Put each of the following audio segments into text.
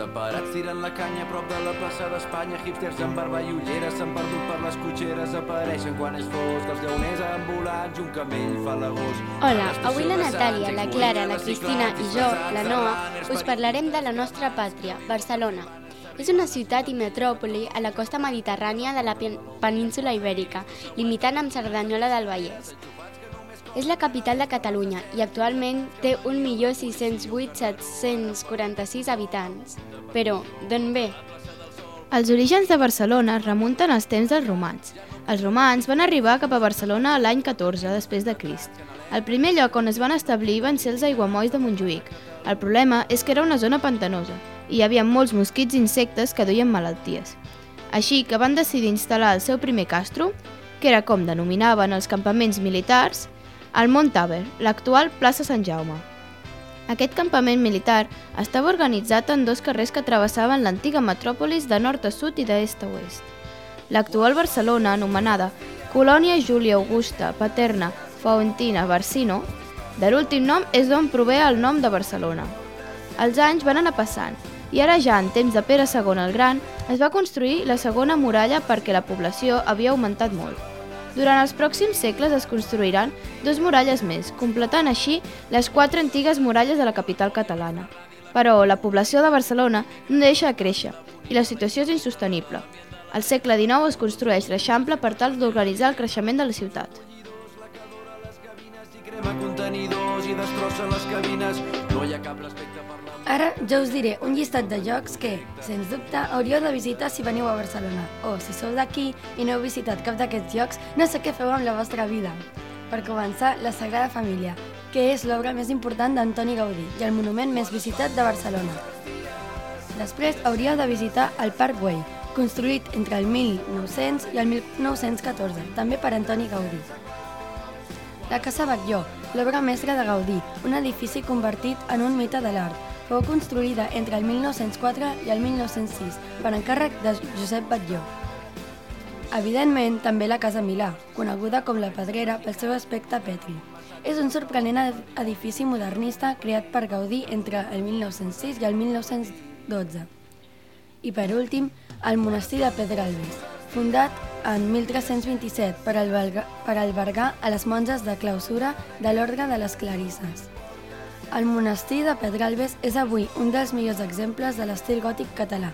separats tirant la canya a prop de la plaça d'Espanya. Hipsters amb barba i ulleres s'han perdut per les cotxeres. Apareixen quan és fosc, els lleoners ambulants, un camell fa l'agost. Hola, avui la Natàlia, la Clara, la Cristina i jo, la Noa, us parlarem de la nostra pàtria, Barcelona. És una ciutat i metròpoli a la costa mediterrània de la península Ibèrica, limitant amb Cerdanyola del Vallès. És la capital de Catalunya i actualment té 1.608.746 habitants. Però, d'on ve? Els orígens de Barcelona es remunten als temps dels romans. Els romans van arribar cap a Barcelona l'any 14 després de Crist. El primer lloc on es van establir van ser els aiguamolls de Montjuïc. El problema és que era una zona pantanosa i hi havia molts mosquits i insectes que duien malalties. Així que van decidir instal·lar el seu primer castro, que era com denominaven els campaments militars, al Mont Taber, l'actual plaça Sant Jaume. Aquest campament militar estava organitzat en dos carrers que travessaven l'antiga metròpolis de nord a sud i d'est a oest. L'actual Barcelona, anomenada Colònia Júlia Augusta Paterna Fauntina Barsino, de l'últim nom és d'on prové el nom de Barcelona. Els anys van anar passant i ara ja en temps de Pere II el Gran es va construir la segona muralla perquè la població havia augmentat molt. Durant els pròxims segles es construiran dos muralles més, completant així les quatre antigues muralles de la capital catalana. Però la població de Barcelona no deixa de créixer i la situació és insostenible. Al segle XIX es construeix l'Eixample per tal d'organitzar el creixement de la ciutat. contenidors i destrossa les cabines, no hi ha cap respecte per Ara ja us diré un llistat de llocs que, sens dubte, hauríeu de visitar si veniu a Barcelona. O, si sou d'aquí i no heu visitat cap d'aquests llocs, no sé què feu amb la vostra vida. Per començar, la Sagrada Família, que és l'obra més important d'Antoni Gaudí i el monument més visitat de Barcelona. Després hauríeu de visitar el Parc Güell, construït entre el 1900 i el 1914, també per Antoni Gaudí. La Casa Batlló, l'obra mestra de Gaudí, un edifici convertit en un mite de l'art, Fou construïda entre el 1904 i el 1906 per encàrrec de Josep Batlló. Evidentment, també la Casa Milà, coneguda com la Pedrera pel seu aspecte petri. És un sorprenent edifici modernista creat per Gaudí entre el 1906 i el 1912. I per últim, el monestir de Pedralbes, fundat en 1327 per albergar, a les monges de clausura de l'Ordre de les Clarisses. El monestir de Pedralbes és avui un dels millors exemples de l'estil gòtic català.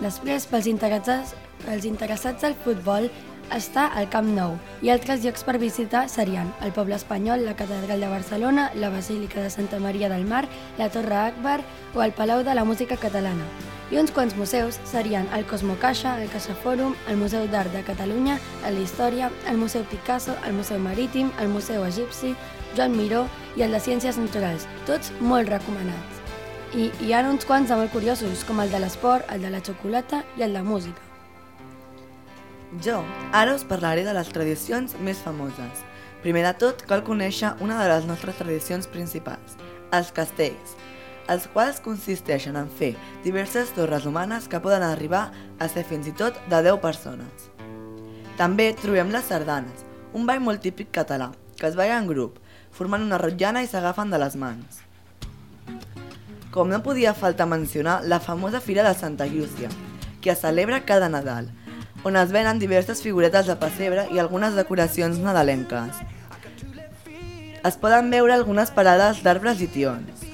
Després, pels interessats, pels interessats al futbol, està al Camp Nou i altres llocs per visitar serien el poble espanyol, la Catedral de Barcelona, la Basílica de Santa Maria del Mar, la Torre Akbar o el Palau de la Música Catalana. I uns quants museus serien el Cosmo Caixa, el Caixa Fòrum, el Museu d'Art de Catalunya, l'Història, el Museu Picasso, el Museu Marítim, el Museu Egipci, Joan Miró i el de Ciències Naturals, tots molt recomanats. I hi ha uns quants de molt curiosos, com el de l'esport, el de la xocolata i el de música. Jo ara us parlaré de les tradicions més famoses. Primer de tot, cal conèixer una de les nostres tradicions principals, els castells, els quals consisteixen en fer diverses torres humanes que poden arribar a ser fins i tot de 10 persones. També trobem les sardanes, un ball molt típic català, que es balla en grup, formant una rotllana i s'agafen de les mans. Com no podia faltar mencionar la famosa Fira de Santa Llúcia, que es celebra cada Nadal, on es venen diverses figuretes de pessebre i algunes decoracions nadalenques. Es poden veure algunes parades d'arbres i tions.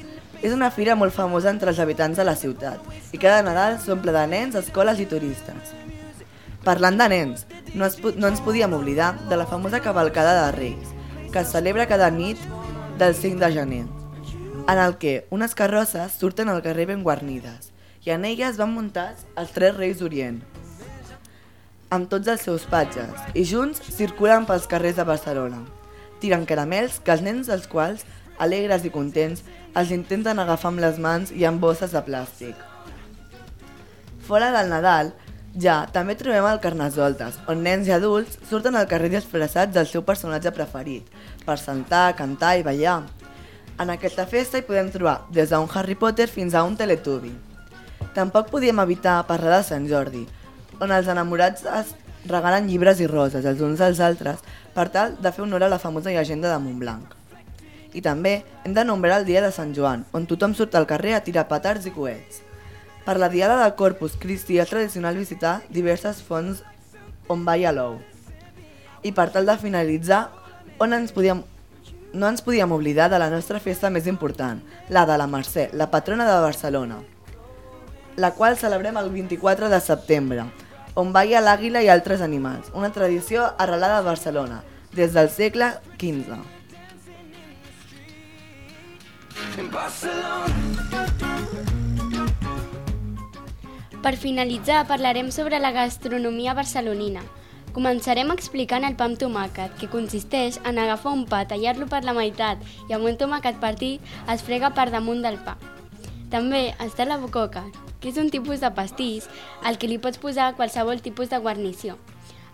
És una fira molt famosa entre els habitants de la ciutat i cada Nadal s'omple de nens, escoles i turistes. Parlant de nens, no, es, no ens podíem oblidar de la famosa cavalcada de Reis, que es celebra cada nit del 5 de gener, en el que unes carrosses surten al carrer ben guarnides i en elles van muntats els tres reis d'Orient, amb tots els seus patges, i junts circulen pels carrers de Barcelona. Tiren caramels que els nens dels quals, alegres i contents, els intenten agafar amb les mans i amb bosses de plàstic. Fora del Nadal, ja, també trobem el Carnesoltes, on nens i adults surten al carrer disfressats del seu personatge preferit, per saltar, cantar i ballar. En aquesta festa hi podem trobar des d'un Harry Potter fins a un Teletubby. Tampoc podíem evitar parlar de Sant Jordi, on els enamorats es regalen llibres i roses els uns als altres per tal de fer honor a la famosa llegenda de Montblanc. I també hem de nombrar el dia de Sant Joan, on tothom surt al carrer a tirar petards i coets. Per la Diada de Corpus Christi és tradicional visitar diverses fonts on balla l'ou. I per tal de finalitzar, on ens podíem, no ens podíem oblidar de la nostra festa més important, la de la Mercè, la patrona de Barcelona, la qual celebrem el 24 de setembre, on balla l'àguila i altres animals, una tradició arrelada a Barcelona, des del segle XV. Per finalitzar, parlarem sobre la gastronomia barcelonina. Començarem explicant el pa amb tomàquet, que consisteix en agafar un pa, tallar-lo per la meitat i amb un tomàquet partit es frega per damunt del pa. També està la bococa, que és un tipus de pastís al que li pots posar qualsevol tipus de guarnició.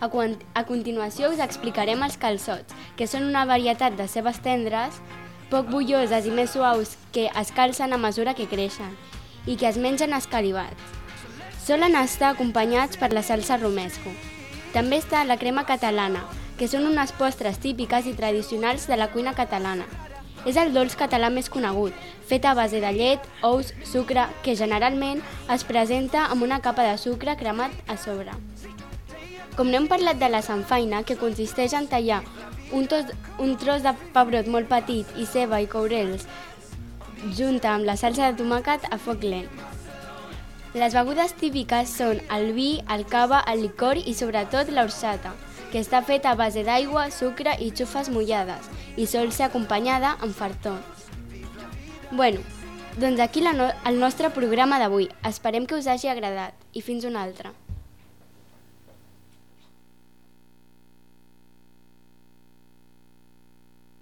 A, a continuació us explicarem els calçots, que són una varietat de cebes tendres, poc bulloses i més suaus que es calcen a mesura que creixen i que es mengen escalivats. Solen estar acompanyats per la salsa romesco. També està la crema catalana, que són unes postres típiques i tradicionals de la cuina catalana. És el dolç català més conegut, fet a base de llet, ous, sucre, que generalment es presenta amb una capa de sucre cremat a sobre. Com no hem parlat de la sanfaina, que consisteix en tallar un, tos, un tros de pebrot molt petit i ceba i courels junta amb la salsa de tomàquet a foc lent. Les begudes típiques són el vi, el cava, el licor i sobretot l'orsata, que està feta a base d'aigua, sucre i xufes mullades i sol ser acompanyada amb fartons. Bueno, doncs aquí la no el nostre programa d'avui. Esperem que us hagi agradat i fins una altra.